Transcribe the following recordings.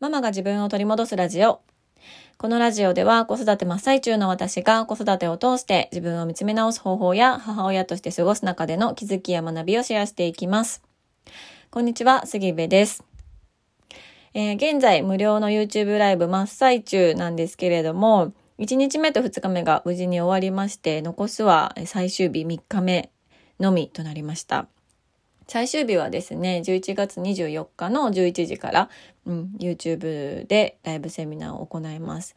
ママが自分を取り戻すラジオ。このラジオでは子育て真っ最中の私が子育てを通して自分を見つめ直す方法や母親として過ごす中での気づきや学びをシェアしていきます。こんにちは、杉部です。えー、現在無料の YouTube ライブ真っ最中なんですけれども、1日目と2日目が無事に終わりまして、残すは最終日3日目のみとなりました。最終日はですね、11月24日の11時から、うん、YouTube でライブセミナーを行います。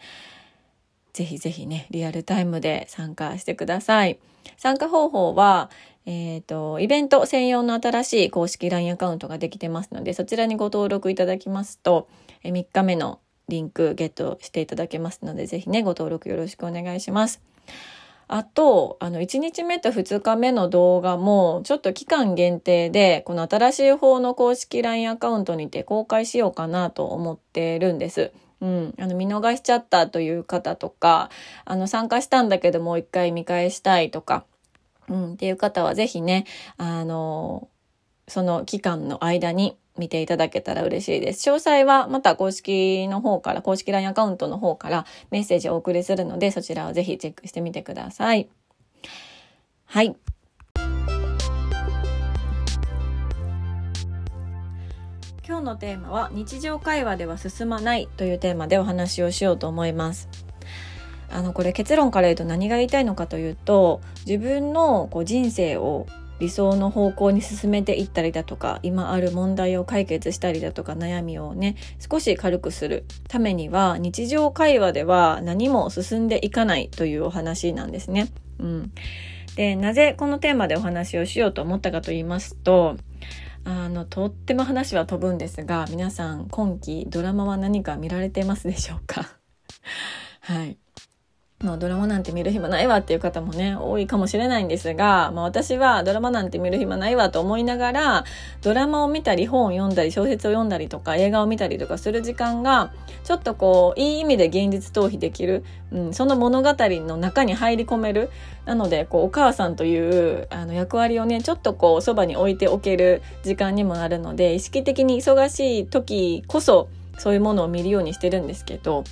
ぜひぜひね、リアルタイムで参加してください。参加方法は、えっ、ー、と、イベント専用の新しい公式 LINE アカウントができてますので、そちらにご登録いただきますと、え3日目のリンクゲットしていただけますので、ぜひね、ご登録よろしくお願いします。あと、あの、1日目と2日目の動画も、ちょっと期間限定で、この新しい方の公式 LINE アカウントにて公開しようかなと思ってるんです。うん。あの、見逃しちゃったという方とか、あの、参加したんだけどもう一回見返したいとか、うん、っていう方はぜひね、あの、その期間の間に見ていただけたら嬉しいです。詳細はまた公式の方から、公式 LINE アカウントの方からメッセージをお送りするので、そちらをぜひチェックしてみてください。はい。今日のテーマは日常会話では進まないというテーマでお話をしようと思います。あのこれ結論から言うと何が言いたいのかというと自分のこう人生を理想の方向に進めていったりだとか今ある問題を解決したりだとか悩みをね少し軽くするためには日常会話では何も進んでいかないというお話なんですね。うん、でなぜこのテーマでお話をしようと思ったかと言いますとあのとっても話は飛ぶんですが皆さん今期ドラマは何か見られてますでしょうか？はい。もうドラマなんて見る暇ないわっていう方もね、多いかもしれないんですが、まあ私はドラマなんて見る暇ないわと思いながら、ドラマを見たり本を読んだり小説を読んだりとか映画を見たりとかする時間が、ちょっとこう、いい意味で現実逃避できる、うん、その物語の中に入り込める。なので、こう、お母さんというあの役割をね、ちょっとこう、そばに置いておける時間にもなるので、意識的に忙しい時こそ、そういうものを見るようにしてるんですけど、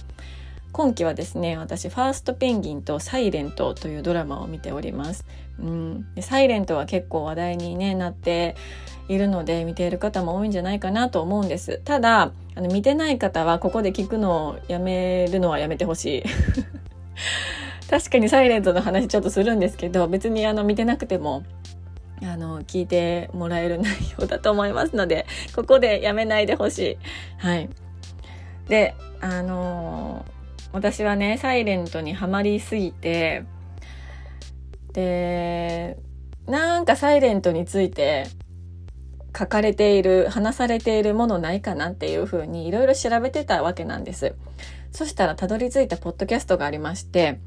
今期はですね私「ファーストペンギン」と「サイレント」というドラマを見ております。うん、でサイレントは結構話題に、ね、なっているので見ている方も多いんじゃないかなと思うんです。ただあの見てない方はここで聞くのをやめるのはやめてほしい。確かにサイレントの話ちょっとするんですけど別にあの見てなくてもあの聞いてもらえる内容だと思いますのでここでやめないでほしい。はい。であのー私はね、サイレントにはまりすぎて、で、なんかサイレントについて書かれている、話されているものないかなっていうふうにいろいろ調べてたわけなんです。そしたらたどり着いたポッドキャストがありまして、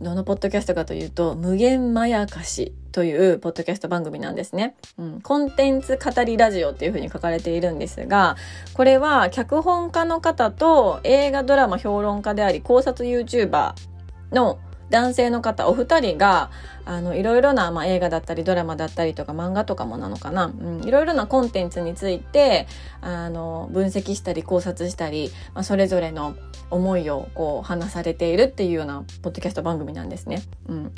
どのポッドキャストかというと、無限まやかしというポッドキャスト番組なんですね。うん、コンテンツ語りラジオっていうふうに書かれているんですが、これは脚本家の方と映画ドラマ評論家であり考察 YouTuber の男性の方お二人があのいろいろな、まあ、映画だったりドラマだったりとか漫画とかもなのかな、うん、いろいろなコンテンツについてあの分析したり考察したり、まあ、それぞれの思いをこう話されているっていうようなポッドキャスト番組なんですね。うん、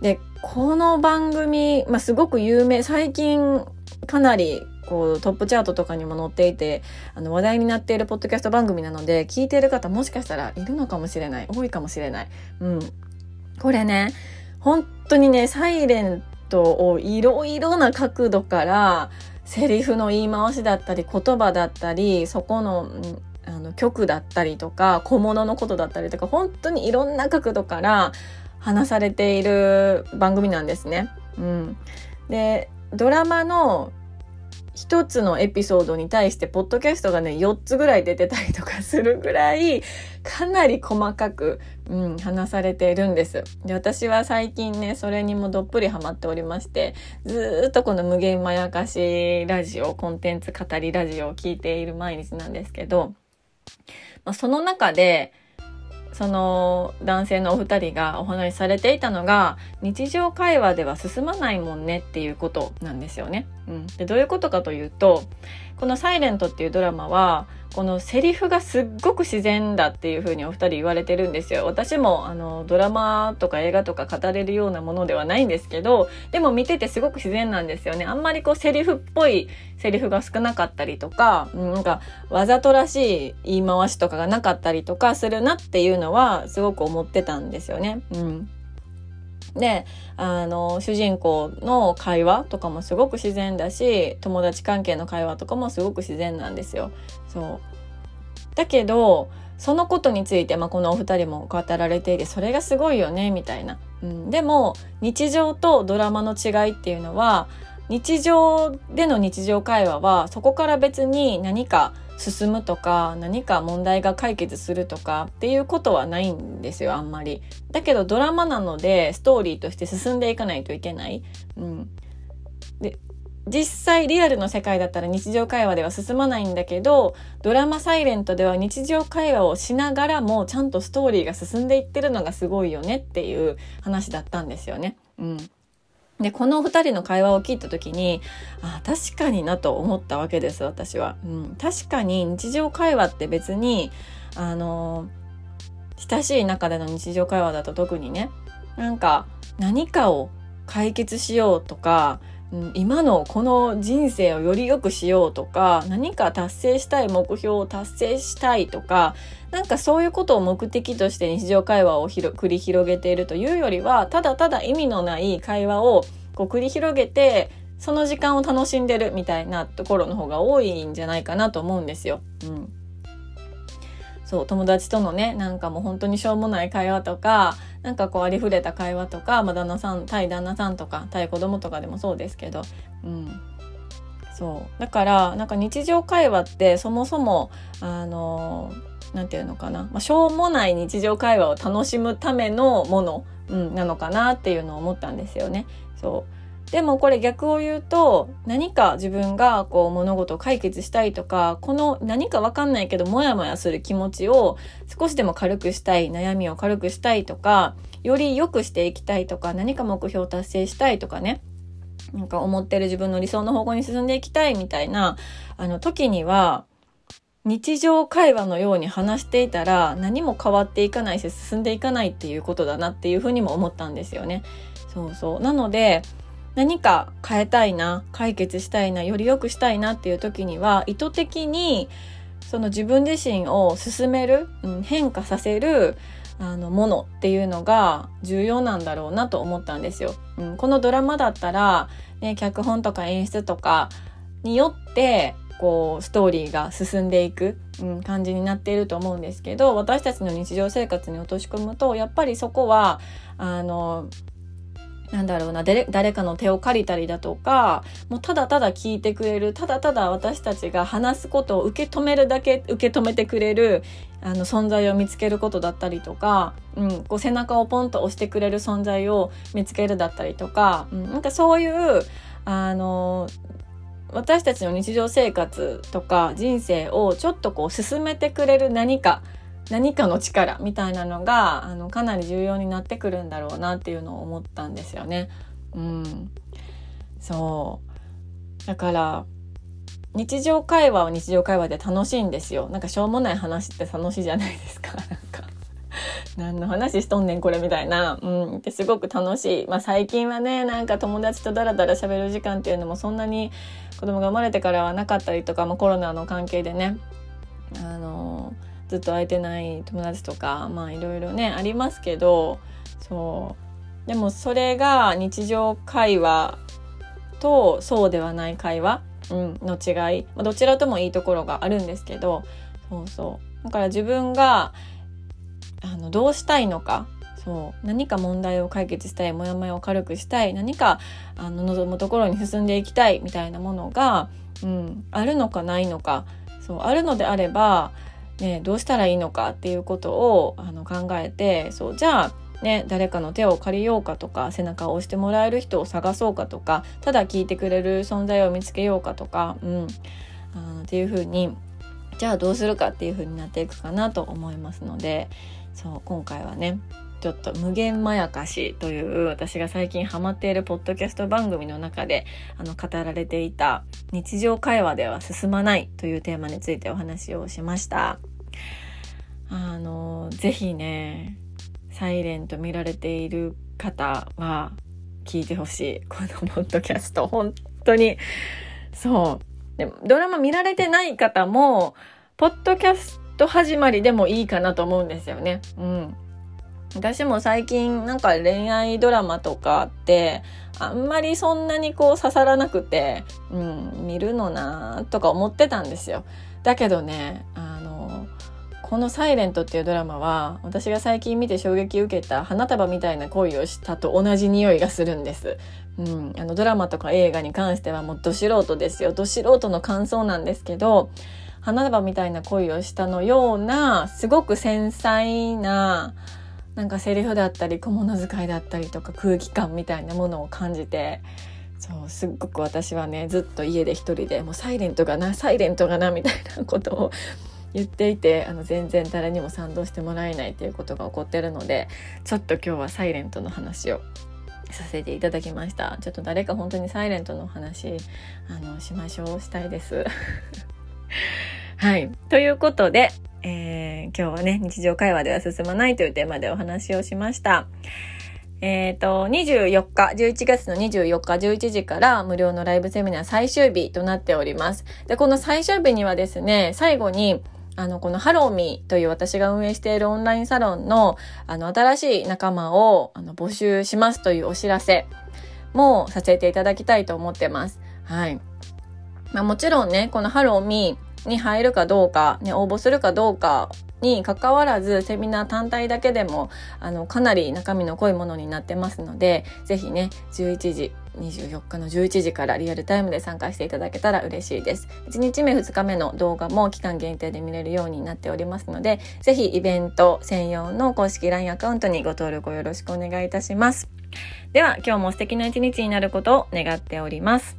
でこの番組、まあ、すごく有名最近かなりこうトップチャートとかにも載っていてあの話題になっているポッドキャスト番組なので聞いている方もしかしたらいるのかもしれない多いかもしれない。うん、これね本当にねサイレントをいろいろな角度からセリフの言い回しだったり言葉だったりそこのあの曲だったりとか小物のことだったりとか本当にいろんな角度から話されている番組なんですね。うん、でドラマの一つのエピソードに対してポッドキャストがね4つぐらい出てたりとかするぐらいかなり細かく、うん、話されているんですで私は最近ねそれにもどっぷりハマっておりましてずっとこの無限まやかしラジオコンテンツ語りラジオを聞いている毎日なんですけど、まあ、その中でその男性のお二人がお話しされていたのが日常会話では進まないもんねっていうことなんですよね。うん、でどういうことかというとこの「サイレントっていうドラマはこのセリフがすっごく自然だっていう風にお二人言われてるんですよ。私もあのドラマとか映画とか語れるようなものではないんですけど、でも見ててすごく自然なんですよね。あんまりこうセリフっぽいセリフが少なかったりとか、なんかわざとらしい言い回しとかがなかったりとかするなっていうのはすごく思ってたんですよね。うん。であの主人公の会話とかもすごく自然だし友達関係の会話とかもすごく自然なんですよ。そう。だけどそのことについて、まあ、このお二人も語られていてそれがすごいよねみたいな、うん、でも日常とドラマの違いっていうのは日常での日常会話はそこから別に何か進むとか何か問題が解決するとかっていうことはないんですよあんまり。だけどドラマなのでストーリーとして進んでいかないといけない。うん、で実際リアルの世界だったら日常会話では進まないんだけどドラマ「サイレントでは日常会話をしながらもちゃんとストーリーが進んでいってるのがすごいよねっていう話だったんですよね。うん、で、この二人の会話を聞いた時に、あ確かになと思ったわけです、私は。うん、確かに日常会話って別に、あの、親しい中での日常会話だと特にね、なんか何かを解決しようとか、うん、今のこの人生をより良くしようとか何か達成したい目標を達成したいとかなんかそういうことを目的として日常会話を繰り広げているというよりはただただ意味のない会話をこう繰り広げてその時間を楽しんでるみたいなところの方が多いんじゃないかなと思うんですよ。うんそう友達とのねなんかもう本当にしょうもない会話とかなんかこうありふれた会話とか、まあ、旦那さん対旦那さんとか対子供とかでもそうですけど、うん、そう。だからなんか日常会話ってそもそもあの何て言うのかな、まあ、しょうもない日常会話を楽しむためのもの、うん、なのかなっていうのを思ったんですよね。そう。でもこれ逆を言うと何か自分がこう物事を解決したいとかこの何かわかんないけどモヤモヤする気持ちを少しでも軽くしたい悩みを軽くしたいとかより良くしていきたいとか何か目標を達成したいとかねなんか思ってる自分の理想の方向に進んでいきたいみたいなあの時には日常会話のように話していたら何も変わっていかないし進んでいかないっていうことだなっていうふうにも思ったんですよね。そうそう。なので何か変えたいな解決したいなより良くしたいなっていう時には意図的にその自分自身を進める、うん、変化させるあのものっていうのが重要なんだろうなと思ったんですよ。うん、このドラマだったら、ね、脚本とか演出とかによってこうストーリーが進んでいく、うん、感じになっていると思うんですけど私たちの日常生活に落とし込むとやっぱりそこはあのなんだろうな誰かの手を借りたりだとかもうただただ聞いてくれるただただ私たちが話すことを受け止めるだけ受け止めてくれるあの存在を見つけることだったりとか、うん、こう背中をポンと押してくれる存在を見つけるだったりとか、うん、なんかそういうあの私たちの日常生活とか人生をちょっとこう進めてくれる何か何かの力みたいなのがあのかなり重要になってくるんだろうなっていうのを思ったんですよね。うん、そうだから日常会話は日常会話で楽しいんですよ。なんかしょうもない話って楽しいじゃないですか。なんか何の話しとんねんこれみたいな、うん、ってすごく楽しい。まあ最近はね、なんか友達とダラダラ喋る時間っていうのもそんなに子供が生まれてからはなかったりとか、まあコロナの関係でね、あのーずっと会えてない友達とかまあいろいろねありますけどそう。でもそれが日常会話とそうではない会話、うん、の違い、まあ、どちらともいいところがあるんですけどそうそう。だから自分があのどうしたいのかそう。何か問題を解決したいモヤモヤを軽くしたい何かあの望むところに進んでいきたいみたいなものが、うん、あるのかないのかそう。あるのであればね、どうしたらいいのかっていうことをあの考えてそうじゃあね、誰かの手を借りようかとか背中を押してもらえる人を探そうかとかただ聞いてくれる存在を見つけようかとか、うん、あっていうふうにじゃあどうするかっていうふうになっていくかなと思いますのでそう今回はねちょっと無限まやかしという私が最近ハマっているポッドキャスト番組の中であの語られていた日常会話では進まないというテーマについてお話をしました。あの、ぜひね、サイレント見られている方は聞いてほしい。このポッドキャスト。本当に。そう。でドラマ見られてない方も、ポッドキャスト始まりでもいいかなと思うんですよね。うん。私も最近なんか恋愛ドラマとかってあんまりそんなにこう刺さらなくて、うん、見るのなとか思ってたんですよ。だけどね、あ、この「サイレントっていうドラマは私が最近見て衝撃を受けた花束みたいな恋をしたと同じ匂いがするんです。うん、あのドラマとか映画に関してはもうど素人ですよ。ど素人の感想なんですけど、花束みたいな恋をしたのようなすごく繊細ななんかセリフだったり小物使いだったりとか空気感みたいなものを感じてそうすっごく私はねずっと家で一人でもうサイレントがなサイレントがなみたいなことを言っていてあの全然誰にも賛同してもらえないということが起こってるのでちょっと今日はサイレントの話をさせていただきましたちょっと誰か本当にサイレントの話あのしましょうしたいです はいということでえー、今日はね、日常会話では進まないというテーマでお話をしました。えっ、ー、と、24日、11月の24日11時から無料のライブセミナー最終日となっております。で、この最終日にはですね、最後に、あの、このハローミーという私が運営しているオンラインサロンの、あの、新しい仲間をあの募集しますというお知らせもさせていただきたいと思ってます。はい。まあもちろんね、このハローミー、に入るかどうか、ね、応募するかどうかに関わらず、セミナー単体だけでも、あの、かなり中身の濃いものになってますので、ぜひね、11時、24日の11時からリアルタイムで参加していただけたら嬉しいです。1日目2日目の動画も期間限定で見れるようになっておりますので、ぜひイベント専用の公式 LINE アカウントにご登録をよろしくお願いいたします。では、今日も素敵な一日になることを願っております。